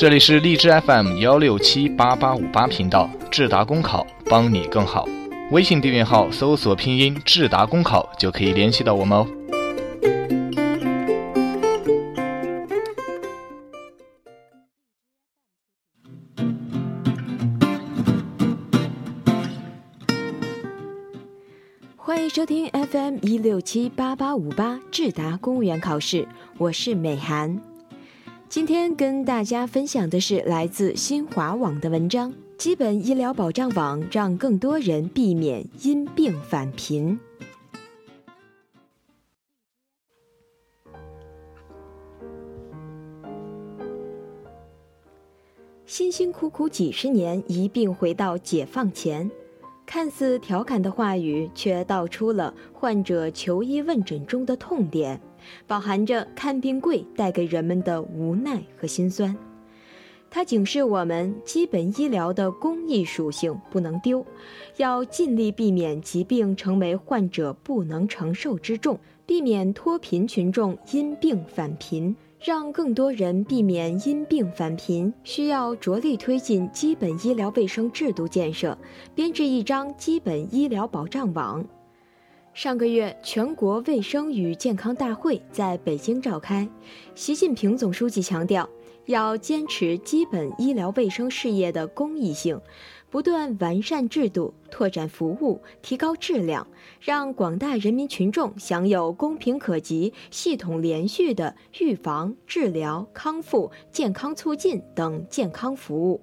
这里是荔枝 FM 幺六七八八五八频道，智达公考帮你更好。微信订阅号搜索拼音智达公考就可以联系到我们哦。欢迎收听 FM 一六七八八五八智达公务员考试，我是美涵。今天跟大家分享的是来自新华网的文章：基本医疗保障网让更多人避免因病返贫。辛辛苦苦几十年，一并回到解放前。看似调侃的话语，却道出了患者求医问诊中的痛点，饱含着看病贵带给人们的无奈和心酸。它警示我们，基本医疗的公益属性不能丢，要尽力避免疾病成为患者不能承受之重，避免脱贫群众因病返贫。让更多人避免因病返贫，需要着力推进基本医疗卫生制度建设，编制一张基本医疗保障网。上个月，全国卫生与健康大会在北京召开，习近平总书记强调，要坚持基本医疗卫生事业的公益性。不断完善制度，拓展服务，提高质量，让广大人民群众享有公平可及、系统连续的预防、治疗、康复、健康促进等健康服务。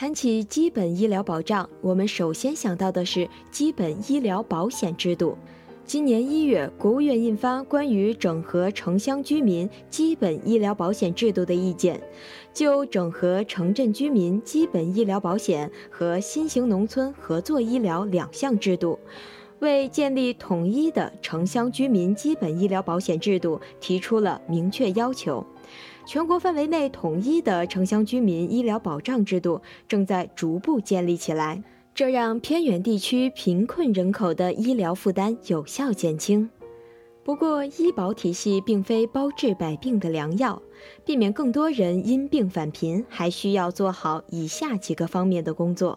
谈起基本医疗保障，我们首先想到的是基本医疗保险制度。今年一月，国务院印发关于整合城乡居民基本医疗保险制度的意见，就整合城镇居民基本医疗保险和新型农村合作医疗两项制度，为建立统一的城乡居民基本医疗保险制度提出了明确要求。全国范围内统一的城乡居民医疗保障制度正在逐步建立起来。这让偏远地区贫困人口的医疗负担有效减轻。不过，医保体系并非包治百病的良药，避免更多人因病返贫，还需要做好以下几个方面的工作：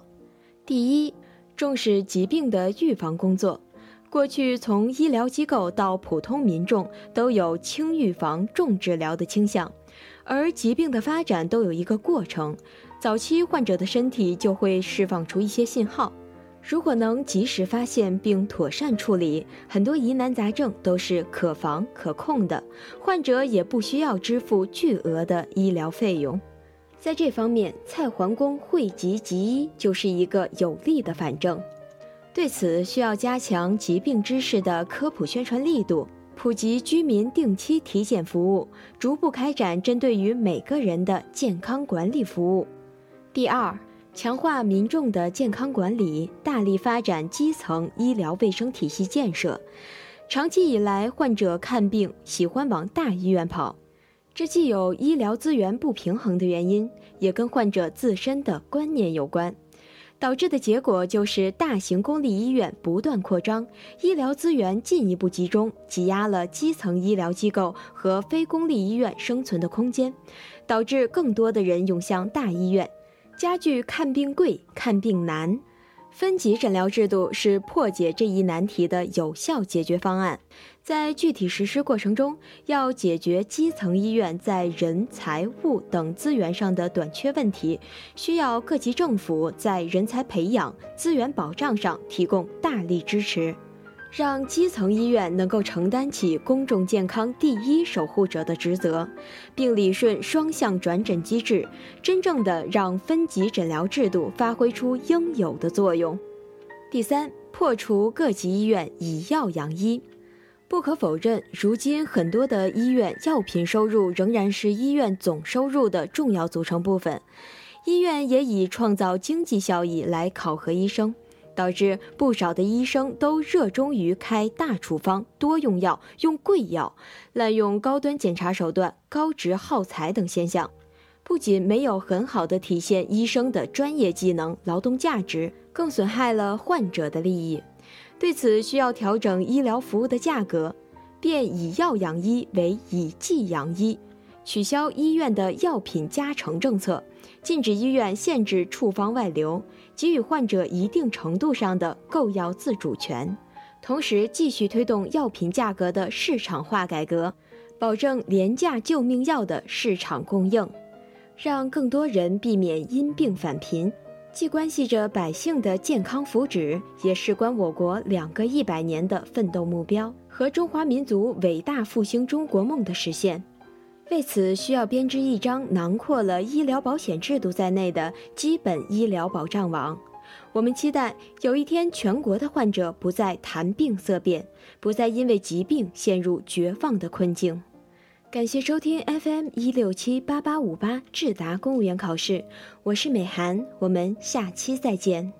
第一，重视疾病的预防工作。过去，从医疗机构到普通民众都有轻预防、重治疗的倾向，而疾病的发展都有一个过程。早期患者的身体就会释放出一些信号，如果能及时发现并妥善处理，很多疑难杂症都是可防可控的，患者也不需要支付巨额的医疗费用。在这方面，蔡桓公惠及疾医就是一个有力的反证。对此，需要加强疾病知识的科普宣传力度，普及居民定期体检服务，逐步开展针对于每个人的健康管理服务。第二，强化民众的健康管理，大力发展基层医疗卫生体系建设。长期以来，患者看病喜欢往大医院跑，这既有医疗资源不平衡的原因，也跟患者自身的观念有关。导致的结果就是大型公立医院不断扩张，医疗资源进一步集中，挤压了基层医疗机构和非公立医院生存的空间，导致更多的人涌向大医院。加剧看病贵、看病难，分级诊疗制度是破解这一难题的有效解决方案。在具体实施过程中，要解决基层医院在人、财、物等资源上的短缺问题，需要各级政府在人才培养、资源保障上提供大力支持。让基层医院能够承担起公众健康第一守护者的职责，并理顺双向转诊机制，真正的让分级诊疗制度发挥出应有的作用。第三，破除各级医院以药养医。不可否认，如今很多的医院药品收入仍然是医院总收入的重要组成部分，医院也以创造经济效益来考核医生。导致不少的医生都热衷于开大处方、多用药、用贵药、滥用高端检查手段、高值耗材等现象，不仅没有很好的体现医生的专业技能、劳动价值，更损害了患者的利益。对此，需要调整医疗服务的价格，变以药养医为以剂养医，取消医院的药品加成政策，禁止医院限制处方外流，给予患者一定程度上的购药自主权。同时，继续推动药品价格的市场化改革，保证廉价救命药的市场供应，让更多人避免因病返贫。既关系着百姓的健康福祉，也事关我国两个一百年的奋斗目标和中华民族伟大复兴中国梦的实现。为此，需要编织一张囊括了医疗保险制度在内的基本医疗保障网。我们期待有一天，全国的患者不再谈病色变，不再因为疾病陷入绝望的困境。感谢收听 FM 一六七八八五八智达公务员考试，我是美涵，我们下期再见。